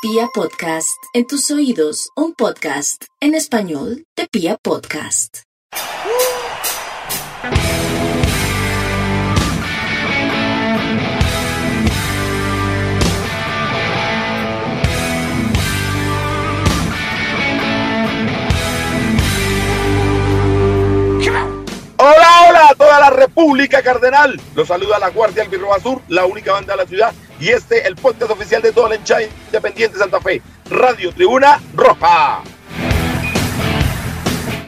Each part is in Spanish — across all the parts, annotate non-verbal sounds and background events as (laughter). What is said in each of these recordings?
Pia Podcast, en tus oídos, un podcast en español de Pia Podcast. Hola, hola a toda la República Cardenal. Los saluda la Guardia Albirroja Sur, la única banda de la ciudad. Y este, el podcast oficial de todo el hinchada independiente Santa Fe. Radio Tribuna Roja.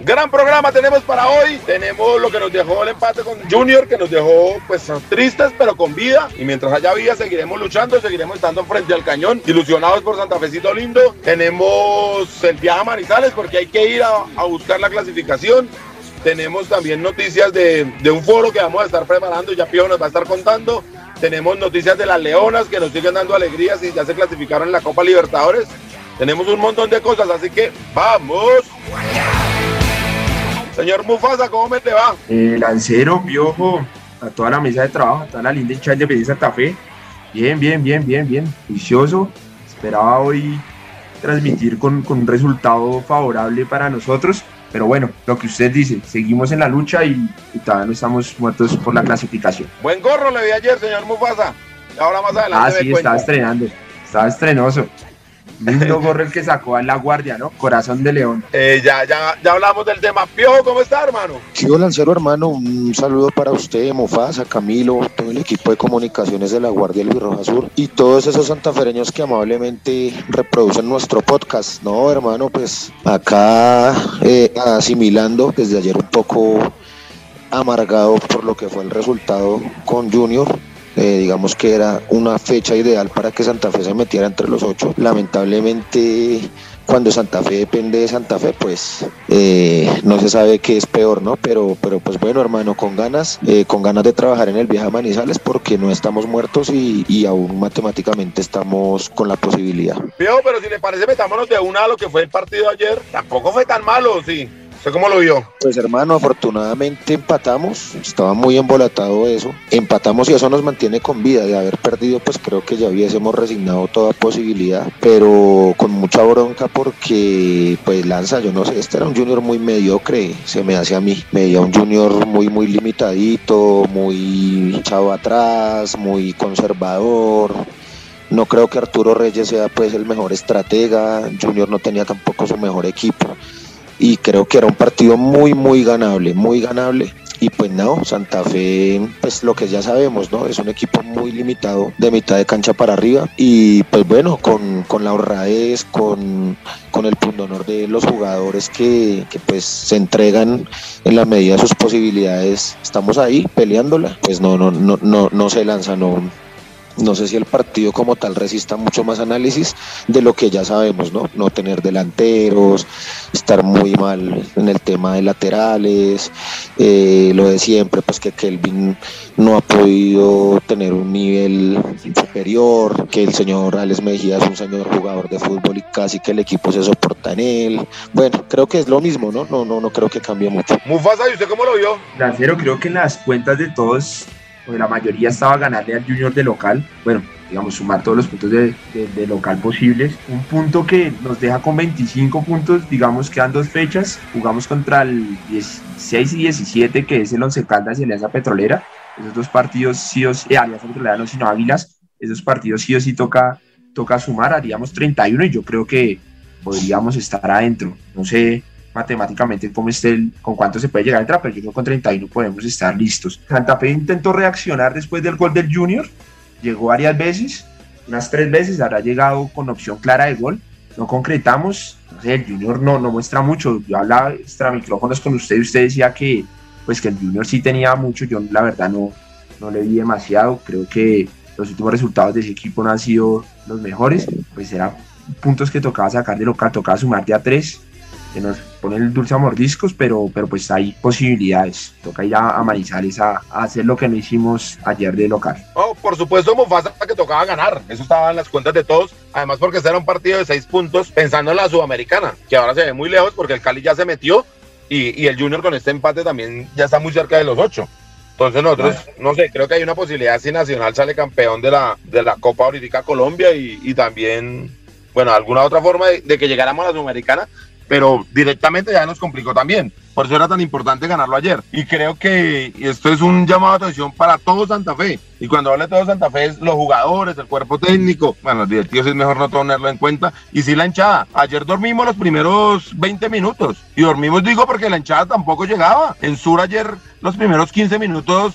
Gran programa tenemos para hoy. Tenemos lo que nos dejó el empate con Junior, que nos dejó pues tristes, pero con vida. Y mientras haya vida, seguiremos luchando, seguiremos estando frente al cañón, ilusionados por Santa Fecito lindo. Tenemos el viaje a Manizales, porque hay que ir a, buscar la clasificación. Tenemos también noticias de, de, un foro que vamos a estar preparando, ya Pío nos va a estar contando. Tenemos noticias de las Leonas que nos siguen dando alegrías y ya se clasificaron en la Copa Libertadores. Tenemos un montón de cosas, así que vamos. Señor Mufasa, ¿cómo me te va? Eh, Lancero, Piojo, a toda la mesa de trabajo, a toda la linda hinchada de Santa Fe. Bien, bien, bien, bien, bien. Juicioso. Esperaba hoy transmitir con, con un resultado favorable para nosotros pero bueno, lo que usted dice, seguimos en la lucha y, y, todavía no estamos muertos por la clasificación. Buen gorro le vi ayer, señor Mufasa. Ahora más adelante. Ah, sí, estaba estrenando, estaba estrenoso. Lindo gorro el que sacó a la guardia, ¿no? Corazón de león. Eh, ya, ya, ya hablamos del tema. Piojo, ¿cómo está, hermano? Chivo Lancero, hermano, un saludo para usted, Mufasa, Camilo, todo el equipo de comunicaciones de la Guardia del Birroja Sur y todos esos santafereños que amablemente reproducen nuestro podcast. No, hermano, pues acá eh, asimilando desde ayer un poco amargado por lo que fue el resultado con Junior eh, digamos que era una fecha ideal para que Santa Fe se metiera entre los ocho. Lamentablemente, cuando Santa Fe depende de Santa Fe, pues eh, no se sabe qué es peor, ¿no? Pero, pero pues bueno, hermano, con ganas, eh, con ganas de trabajar en el viaje a Manizales porque no estamos muertos y, y aún matemáticamente estamos con la posibilidad. Pero, si le parece, metámonos de una a lo que fue el partido ayer. Tampoco fue tan malo, sí. ¿Usted cómo lo vio? Pues hermano, afortunadamente empatamos, estaba muy embolatado eso, empatamos y eso nos mantiene con vida, de haber perdido pues creo que ya hubiésemos resignado toda posibilidad, pero con mucha bronca porque pues Lanza, yo no sé, este era un junior muy mediocre, se me hace a mí, me veía un junior muy muy limitadito, muy echado atrás, muy conservador, no creo que Arturo Reyes sea pues el mejor estratega, Junior no tenía tampoco su mejor equipo y creo que era un partido muy, muy ganable, muy ganable. Y pues no, Santa Fe, pues lo que ya sabemos, ¿no? Es un equipo muy limitado de mitad de cancha para arriba. Y pues bueno, con, con la honradez, con, con el pundonor de los jugadores que, que, pues se entregan en la medida de sus posibilidades, estamos ahí peleándola. Pues no, no, no, no, no se lanza, no, no sé si el partido como tal resista mucho más análisis de lo que ya sabemos, ¿no? No tener delanteros, estar muy mal en el tema de laterales, eh, lo de siempre, pues que Kelvin no ha podido tener un nivel superior, que el señor Alex Mejía es un señor jugador de fútbol y casi que el equipo se soporta en él. Bueno, creo que es lo mismo, ¿no? No, no, no creo que cambie mucho. Mufasa, ¿y usted cómo lo vio? Lancero, creo que en las cuentas de todos pues la mayoría estaba ganarle al Junior de local. Bueno, digamos, sumar todos los puntos de, de, local posibles. Un punto que nos deja con 25 puntos, digamos, quedan dos fechas. Jugamos contra el 16 y 17, que es el Once Caldas y Alianza Petrolera. Esos dos partidos sí o sí, Alianza Petrolera no, sino Águilas. Esos partidos sí o sí toca, toca sumar, haríamos 31 y yo creo que podríamos estar adentro. No sé matemáticamente cómo esté el, con cuánto se puede llegar a entrar, pero yo creo que con 31 podemos estar listos. Santa Fe intentó reaccionar después del gol del Junior, llegó varias veces, unas tres veces, habrá llegado con opción clara de gol, no concretamos, no sé, el Junior no, no muestra mucho, yo hablaba extra micrófonos con usted y usted decía que pues que el Junior sí tenía mucho, yo la verdad no, no le vi demasiado, creo que los últimos resultados de ese equipo no han sido los mejores, pues eran puntos que tocaba sacar de local, tocaba sumar de a tres, que nos pone el dulce a mordiscos, pero, pero pues hay posibilidades. Toca ir a, a Manizales a, a, hacer lo que no hicimos ayer de local. Oh, por supuesto, Mufasa que tocaba ganar. Eso estaba en las cuentas de todos. Además, porque este era un partido de seis puntos, pensando en la Sudamericana, que ahora se ve muy lejos porque el Cali ya se metió y, y el Junior con este empate también ya está muy cerca de los ocho. Entonces nosotros, no sé, creo que hay una posibilidad si Nacional sale campeón de la, de la Copa Ahorita Colombia y, y también bueno, alguna otra forma de, de que llegáramos a la Sudamericana, pero directamente ya nos complicó también. Por eso era tan importante ganarlo ayer. Y creo que esto es un llamado de atención para todo Santa Fe. Y cuando hablo de todo Santa Fe es los jugadores, el cuerpo técnico. Bueno, los directivos es mejor no tenerlo en cuenta. Y sí la hinchada. Ayer dormimos los primeros 20 minutos. Y dormimos, digo, porque la hinchada tampoco llegaba. En Sur ayer los primeros 15 minutos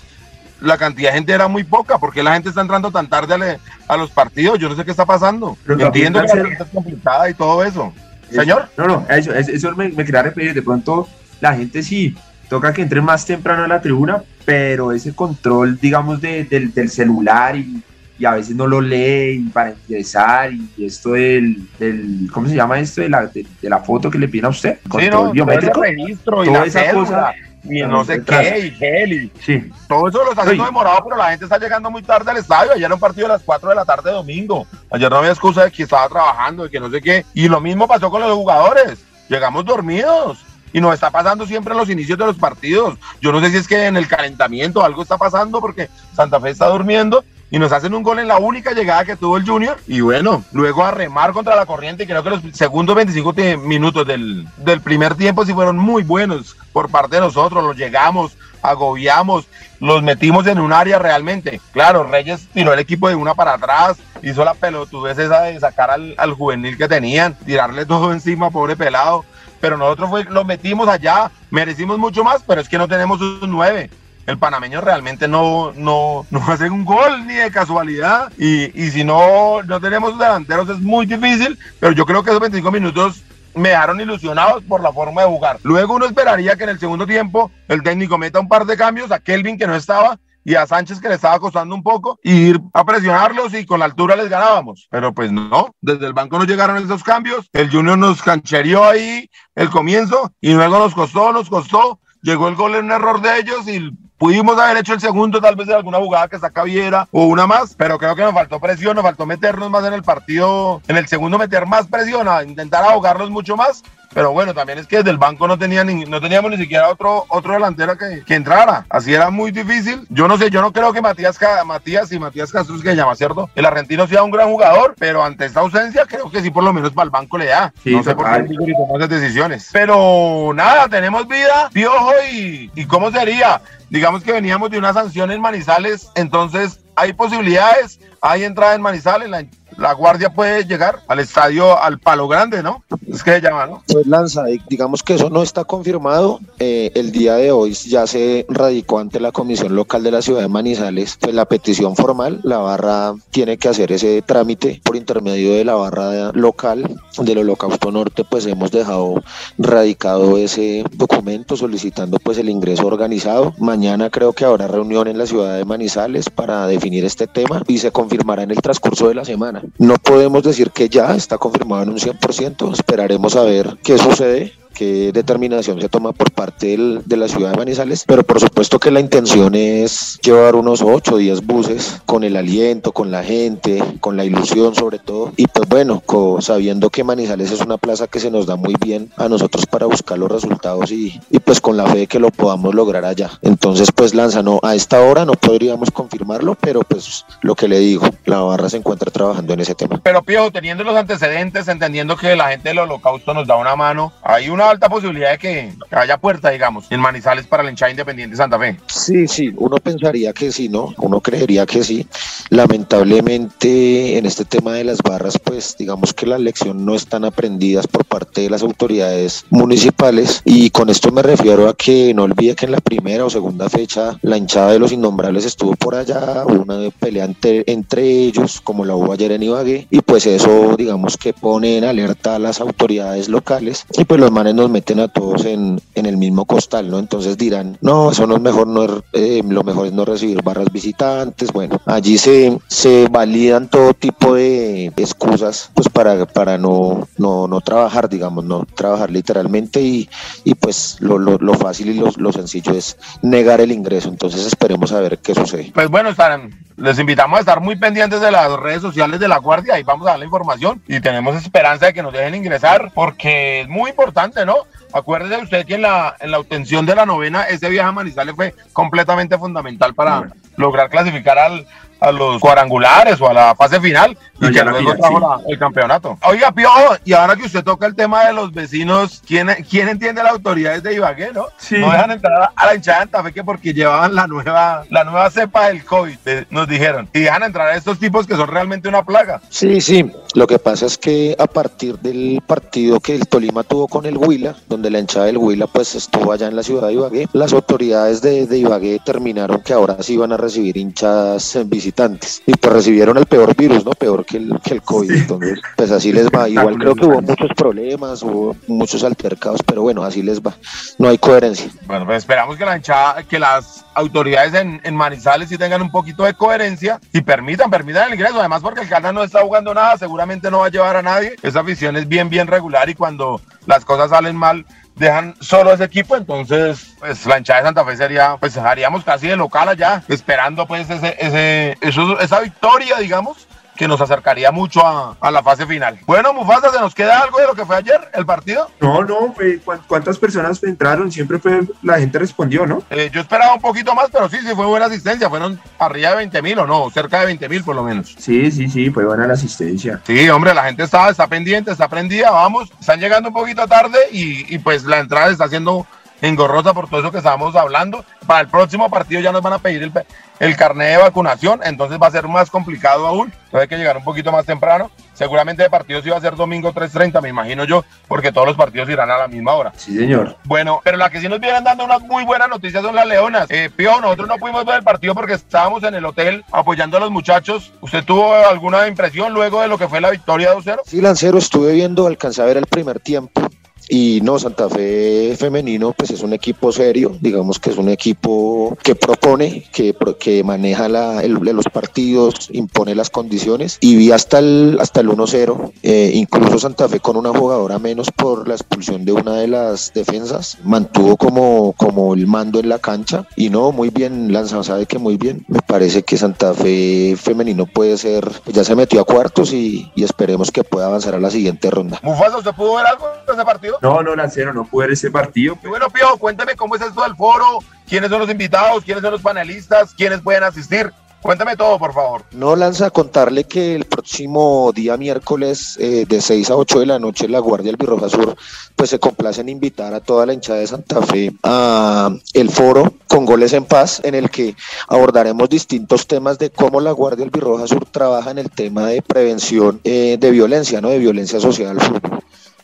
la cantidad de gente era muy poca. porque la gente está entrando tan tarde a, a los partidos? Yo no sé qué está pasando. Pero Entiendo que la gente es complicada y todo eso. Señor. No, no, eso, eso me, me quería repetir. De pronto, la gente sí toca que entre más temprano a la tribuna, pero ese control, digamos, de, del, del, celular y, y, a veces no lo lee para ingresar y esto del, del, ¿cómo se llama esto? De la, de, de la foto que le piden a usted. Control sí, no, biométrico. registro y toda esa cosa. Y no sé qué, y gel, y sí. todo eso lo está haciendo demorado, pero la gente está llegando muy tarde al estadio. Ayer era un partido a las 4 de la tarde domingo. Ayer no había excusa de que estaba trabajando, de que no sé qué. Y lo mismo pasó con los jugadores. Llegamos dormidos y nos está pasando siempre en los inicios de los partidos. Yo no sé si es que en el calentamiento algo está pasando porque Santa Fe está durmiendo y nos hacen un gol en la única llegada que tuvo el Junior. Y bueno, luego a remar contra la corriente. Y creo que los segundos 25 minutos del, del primer tiempo sí fueron muy buenos por parte de nosotros. Los llegamos, agobiamos, los metimos en un área realmente. Claro, Reyes tiró el equipo de una para atrás, hizo la pelotudez esa de sacar al, al juvenil que tenían, tirarle todo encima, pobre pelado pero nosotros fue, lo metimos allá, merecimos mucho más, pero es que no tenemos un 9. El panameño realmente no, no, no (laughs) hace un gol ni de casualidad. Y, y si no, no tenemos delanteros es muy difícil, pero yo creo que esos 25 minutos me dejaron ilusionados por la forma de jugar. Luego uno esperaría que en el segundo tiempo el técnico meta un par de cambios a Kelvin que no estaba y a Sánchez que le estaba costando un poco y ir a presionarlos y con la altura les ganábamos. Pero pues no, desde el banco no llegaron esos cambios. El Junior nos canchereó ahí el comienzo y luego nos costó, nos costó. Llegó el gol en un error de ellos y Pudimos haber hecho el segundo, tal vez de alguna jugada que saca Viera o una más, pero creo que nos faltó presión, nos faltó meternos más en el partido, en el segundo meter más presión, a intentar ahogarlos mucho más. Pero bueno, también es que desde el banco no, tenía ni, no teníamos ni siquiera otro, otro delantero que, que, entrara. Así era muy difícil. Yo no sé, yo no creo que Matías, Matías y Matías Castro, que llama, ¿cierto? El argentino sea un gran jugador, pero ante esta ausencia creo que sí por lo menos para el banco le da. Sí, no sé por qué tomó esas decisiones. Pero nada, tenemos vida, piojo y, y cómo sería digamos que veníamos de una sanción en Manizales, entonces hay posibilidades, hay entrada en Manizales, la, la guardia puede llegar al estadio, al palo grande, ¿no? Es que se llama, ¿no? Pues Lanza, digamos que eso no está confirmado. Eh, el día de hoy ya se radicó ante la Comisión Local de la Ciudad de Manizales pues, la petición formal. La barra tiene que hacer ese trámite por intermedio de la barra local del Holocausto Norte, pues hemos dejado radicado ese documento solicitando pues el ingreso organizado. Mañana creo que habrá reunión en la ciudad de Manizales para definir este tema y se confirmará en el transcurso de la semana. No podemos decir que ya está confirmado en un 100%, esperaremos a ver qué sucede qué determinación se toma por parte del, de la ciudad de Manizales, pero por supuesto que la intención es llevar unos 8 o 10 buses con el aliento, con la gente, con la ilusión sobre todo, y pues bueno, sabiendo que Manizales es una plaza que se nos da muy bien a nosotros para buscar los resultados y, pues con la fe de que lo podamos lograr allá. Entonces pues Lanza, no, a esta hora no podríamos confirmarlo, pero pues lo que le digo, la barra se encuentra trabajando en ese tema. Pero Pío, teniendo los antecedentes, entendiendo que la gente del holocausto nos da una mano, hay una alta posibilidad de que haya puerta, digamos, en Manizales para el hinchada independiente Santa Fe. Sí, sí, uno pensaría que sí, ¿no? Uno creería que sí. Lamentablemente en este tema de las barras, pues digamos que la lección no están aprendidas por parte de las autoridades municipales y con esto me refiero a que no olvide que en la primera o segunda fecha la hinchada de los innombrables estuvo por allá, una pelea entre, entre ellos, como la hubo ayer en Ibagué, y pues eso digamos que pone en alerta a las autoridades locales y pues los manes nos meten a todos en, en el mismo costal, ¿no? Entonces dirán, no, eso no es mejor, no, eh, lo mejor es no recibir barras visitantes. Bueno, allí se, se validan todo tipo de excusas pues para, para no, no, no trabajar, digamos, no trabajar literalmente y, y pues lo, lo, lo fácil y lo, lo, sencillo es negar el ingreso. Entonces esperemos a ver qué sucede. Pues bueno, estarán, les invitamos a estar muy pendientes de las redes sociales de la Guardia y vamos a dar la información y tenemos esperanza de que nos dejen ingresar porque es muy importante, ¿no? Acuérdese usted que en la, en la obtención de la novena, ese viaje a Manizales fue completamente fundamental para, lograr clasificar al, a los cuadrangulares o a la fase final y que luego final, trajo sí. la- el campeonato. Oiga, Piojo, y ahora que usted toca el tema de los vecinos, ¿quién, quién entiende las autoridades de Ibagué, no? Sí. No dejan entrar a- la hinchada de Santa Fe que porque llevaban la nueva, la nueva cepa del COVID, nos dijeron. Y dejan entrar a estos tipos que son realmente una plaga. Sí, sí. Lo que pasa es que a partir del partido que el Tolima tuvo con el Huila, donde la hinchada del Huila pues estuvo allá en la ciudad de Ibagué, las autoridades de, de Ibagué determinaron que ahora sí iban a recibir hinchas eh, visitantes. Y pues recibieron el peor virus, ¿no? Peor que el, que el COVID. Entonces, pues así les va. Igual creo que hubo muchos problemas, hubo muchos altercados, pero bueno, así les va. No hay coherencia. Bueno, pues esperamos que la hinchada, que las autoridades en, en Manizales sí tengan un poquito de coherencia y permitan, permitan el ingreso. Además, porque el Caldas no está jugando nada, seguramente no va a llevar a nadie. Esa afición es bien, bien regular y cuando las cosas salen mal, dejan solo ese equipo. Entonces, pues la hinchada de Santa Fe sería, pues haríamos casi de local allá, esperando pues ese, ese, eso- esa victoria, digamos que nos acercaría mucho a, a la fase final. Bueno, Mufasa, ¿se nos queda algo de lo que fue ayer, el partido? No, no, fue, ¿cuán- ¿cuántas personas entraron? Siempre fue, la gente respondió, ¿no? Eh, yo esperaba un poquito más, pero sí, sí fue buena asistencia. Fueron arriba de 20 mil o no, cerca de 20 mil por lo menos. Sí, sí, sí, fue buena la asistencia. Sí, hombre, la gente está, está pendiente, está prendida, vamos. Están llegando un poquito tarde y, y pues la entrada está siendo engorrosa por todo eso que estábamos hablando. Para el próximo partido ya nos van a pedir el, el carnet de vacunación, entonces va a ser más complicado aún. Entonces hay que llegar un poquito más temprano. Seguramente el partido sí va a ser domingo 3.30, me imagino yo, porque todos los partidos irán a la misma hora. Sí, señor. Bueno, pero la que sí nos vienen dando unas muy buenas noticias son las Leonas. Eh, Pío, nosotros no pudimos ver el partido porque estábamos en el hotel apoyando a los muchachos. ¿Usted tuvo alguna impresión luego de lo que fue la victoria 2-0? Sí, Lancero, estuve viendo, alcancé a ver el primer tiempo. Y no, Santa Fe femenino, pues es un equipo serio, digamos que es un equipo que propone, que, que maneja la- el- los partidos, impone las condiciones. Y vi hasta el, hasta el 1-0, eh, incluso Santa Fe con una jugadora menos por la expulsión de una de las defensas, mantuvo como, como el mando en la cancha. Y no, muy bien, Lanza, sabe que muy bien. Me parece que Santa Fe femenino puede ser, ya se metió a cuartos y, y esperemos que pueda avanzar a la siguiente ronda. Mufasa, ¿usted pudo ver algo de ese partido? No, no, Lancero, no pude ver ese partido. Y bueno, Pío, cuéntame cómo es esto del foro, quiénes son los invitados, quiénes son los panelistas, quiénes pueden asistir. Cuéntame todo, por favor. No lanza a contarle que el próximo día miércoles eh, de 6 a 8 de la noche la Guardia Albirroja Sur pues se complace en invitar a toda la hinchada de Santa Fe a el foro con goles en paz en el que abordaremos distintos temas de cómo la Guardia Albirroja Sur trabaja en el tema de prevención eh, de violencia, ¿no? De violencia asociada al fútbol.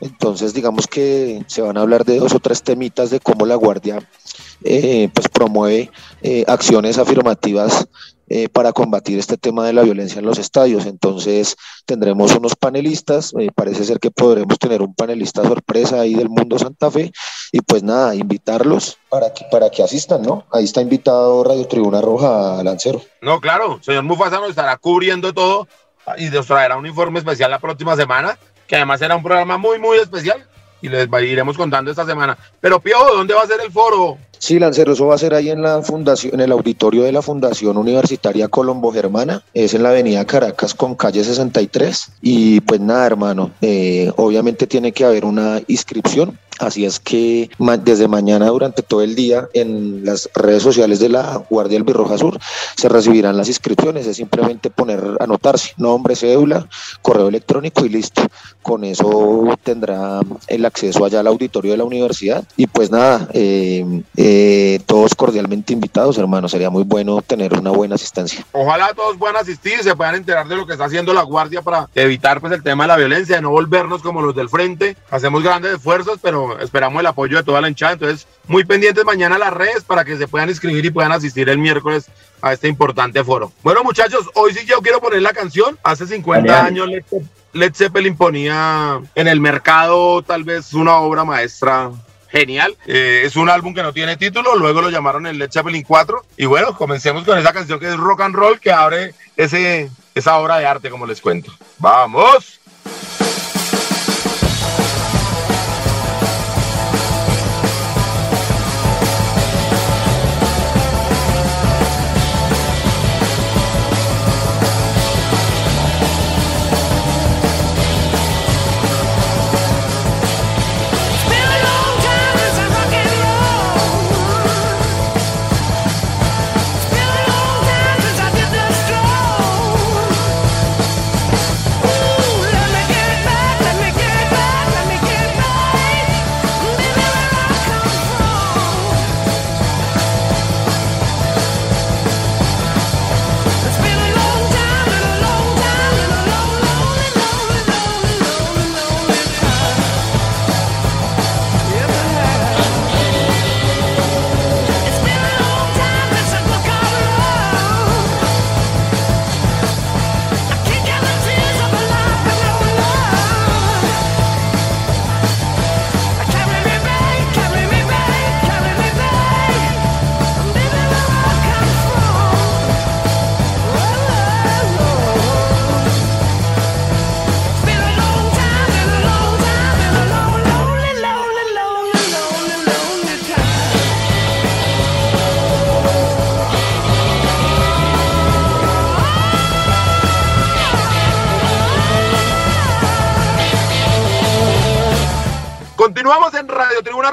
Entonces, digamos que se van a hablar de dos o tres temitas de cómo la Guardia eh, pues promueve eh, acciones afirmativas eh, para combatir este tema de la violencia en los estadios. Entonces tendremos unos panelistas, eh, parece ser que podremos tener un panelista sorpresa ahí del mundo Santa Fe y pues nada, invitarlos para que, para que asistan, ¿no? Ahí está invitado Radio Tribuna Roja Lancero. No, claro, señor Mufasa nos estará cubriendo todo y nos traerá un informe especial la próxima semana, que además será un programa muy, muy especial y les iremos contando esta semana. Pero Pío, ¿dónde va a ser el foro? Sí, Lancero, eso va a ser ahí en la fundación, en el auditorio de la Fundación Universitaria Colombo Germana, es en la avenida Caracas con calle 63. Y pues nada, hermano, eh, obviamente tiene que haber una inscripción. Así es que desde mañana durante todo el día en las redes sociales de la Guardia Albirroja Sur se recibirán las inscripciones. Es simplemente poner, anotarse, nombre, cédula, correo electrónico y listo. Con eso tendrá el acceso allá al auditorio de la universidad. Y pues nada, eh, eh, todos cordialmente invitados, hermano. Sería muy bueno tener una buena asistencia. Ojalá todos puedan asistir y se puedan enterar de lo que está haciendo la Guardia para evitar pues, el tema de la violencia, de no volvernos como los del frente. Hacemos grandes esfuerzos, pero esperamos el apoyo de toda la hinchada. Entonces, muy pendientes mañana a las redes para que se puedan inscribir y puedan asistir el miércoles a este importante foro. Bueno, muchachos, hoy sí yo quiero poner la canción. Hace 50 Dale, dale. años Led Zeppelin ponía en el mercado tal vez una obra maestra genial. Eh, es un álbum que no tiene título, luego lo llamaron el Led Zeppelin 4. Y bueno, comencemos con esa canción que es rock and roll que abre ese, esa obra de arte, como les cuento. ¡Vamos!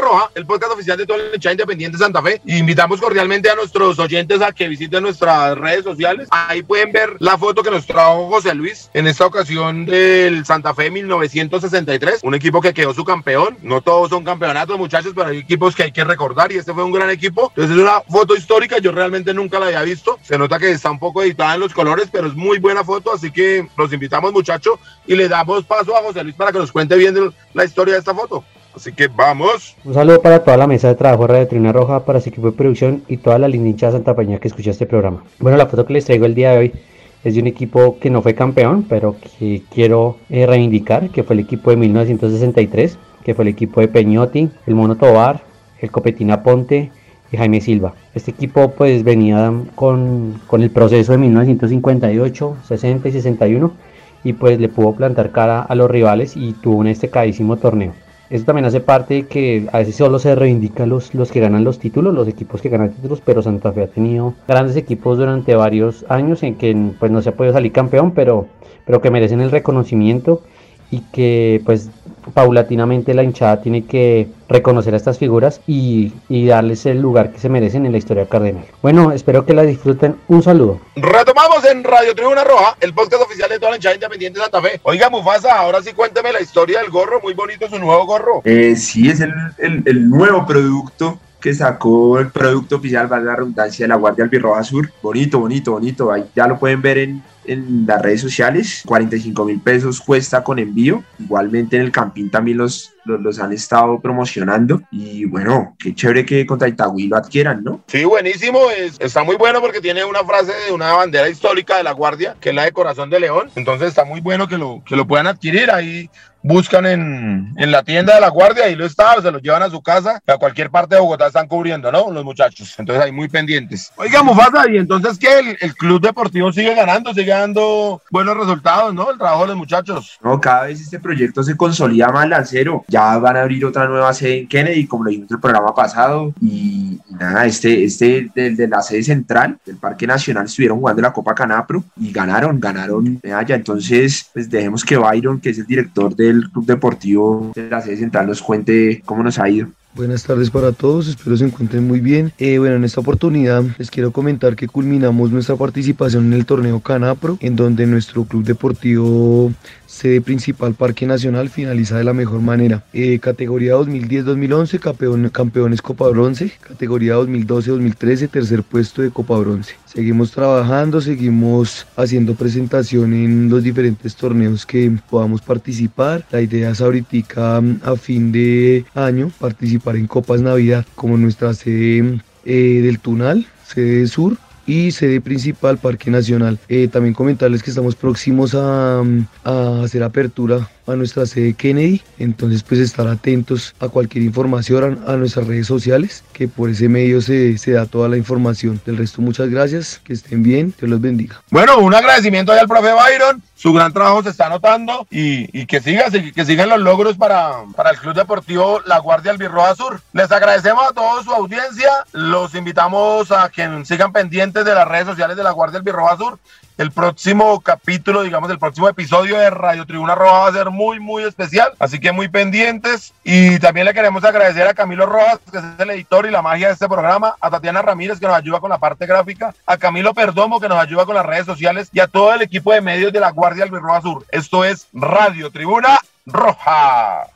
Roja, el podcast oficial de todo el hinchada independiente de Santa Fe. Invitamos cordialmente a nuestros oyentes a que visiten nuestras redes sociales. Ahí pueden ver la foto que nos trajo José Luis en esta ocasión del Santa Fe 1963, un equipo que quedó su campeón. No todos son campeonatos, muchachos, pero hay equipos que hay que recordar y este fue un gran equipo. Entonces es una foto histórica, yo realmente nunca la había visto. Se nota que está un poco editada en los colores, pero es muy buena foto, así que los invitamos, muchachos, y le damos paso a José Luis para que nos cuente bien la historia de esta foto. Así que vamos. Un saludo para toda la mesa de trabajo de Radio Trina Roja, para su equipo de producción y toda la hinchada Santa Peña que escucha este programa. Bueno, la foto que les traigo el día de hoy es de un equipo que no fue campeón, pero que quiero eh, reivindicar, que fue el equipo de 1963, que fue el equipo de Peñotti, el Mono Tobar, el Copetina Ponte y Jaime Silva. Este equipo pues venía con, con el proceso de 1958, 60 y 61 y pues le pudo plantar cara a los rivales y tuvo un estecadísimo torneo. Eso también hace parte de que a veces solo se reivindica los, los que ganan los títulos, los equipos que ganan títulos, pero Santa Fe ha tenido grandes equipos durante varios años en que pues no se ha podido salir campeón, pero, pero que merecen el reconocimiento y que pues paulatinamente la hinchada tiene que reconocer a estas figuras y, y, darles el lugar que se merecen en la historia cardenal. Bueno, espero que la disfruten. Un saludo. Retomamos en Radio Tribuna Roja, el podcast oficial de toda la hinchada independiente de Santa Fe. Oiga, Mufasa, ahora sí cuénteme la historia del gorro. Muy bonito su nuevo gorro. Eh, sí, es el, el, el nuevo producto que sacó el producto oficial, valga la redundancia, de la Guardia Albirroja Sur. Bonito, bonito, bonito. Ahí ya lo pueden ver en, en las redes sociales. 45 mil pesos cuesta con envío. Igualmente en el Campín también los, los, los, han estado promocionando. Y bueno, qué chévere que contra Itagüí lo adquieran, ¿no? Sí, buenísimo. Es, está muy bueno porque tiene una frase de una bandera histórica de la Guardia, que es la de Corazón de León. Entonces está muy bueno que lo, que lo puedan adquirir. Ahí buscan en, en, la tienda de la guardia, ahí lo está, se lo llevan a su casa, a cualquier parte de Bogotá están cubriendo, ¿no? Los muchachos. Entonces ahí muy pendientes. Oiga, Mufasa, y entonces que el, el, club deportivo sigue ganando, sigue dando buenos resultados, ¿no? El trabajo de los muchachos. No, cada vez este proyecto se consolida más lancero. Ya van a abrir otra nueva sede en Kennedy, como lo dijimos en el programa pasado. Y, nada, este, este de, de, la sede central del Parque Nacional estuvieron jugando la Copa Canapro y ganaron, ganaron medalla. Entonces, pues dejemos que Byron, que es el director del Club Deportivo de la sede central, nos cuente cómo nos ha ido. Buenas tardes para todos, espero se encuentren muy bien. Eh, bueno, en esta oportunidad les quiero comentar que culminamos nuestra participación en el torneo Canapro, en donde nuestro club deportivo sede principal Parque Nacional finaliza de la mejor manera. Eh, categoría 2010-2011, campeón, campeones Copa Bronce. Categoría 2012-2013, tercer puesto de Copa Bronce. Seguimos trabajando, seguimos haciendo presentación en los diferentes torneos que podamos participar. La idea es ahorita a fin de año participar en Copas Navidad como nuestra sede eh, del Tunal, sede sur y sede principal Parque Nacional. Eh, también comentarles que estamos próximos a, a, hacer apertura a nuestra sede Kennedy, entonces pues estar atentos a cualquier información a, nuestras redes sociales, que por ese medio se, se, da toda la información. Del resto muchas gracias, que estén bien, Dios los bendiga. Bueno, un agradecimiento ahí al profe Byron, su gran trabajo se está notando y, y que siga, que sigan los logros para, para el Club Deportivo La Guardia Albirroja Sur. Les agradecemos a toda su audiencia, los invitamos a que sigan pendientes de las redes sociales de La Guardia Albirroja Sur el próximo capítulo, digamos, el próximo episodio de Radio Tribuna Roja va a ser muy, muy especial. Así que muy pendientes. Y también le queremos agradecer a Camilo Rojas, que es el editor y la magia de este programa, a Tatiana Ramírez, que nos ayuda con la parte gráfica, a Camilo Perdomo, que nos ayuda con las redes sociales, y a todo el equipo de medios de la Guardia Albirroja Sur. Esto es Radio Tribuna Roja.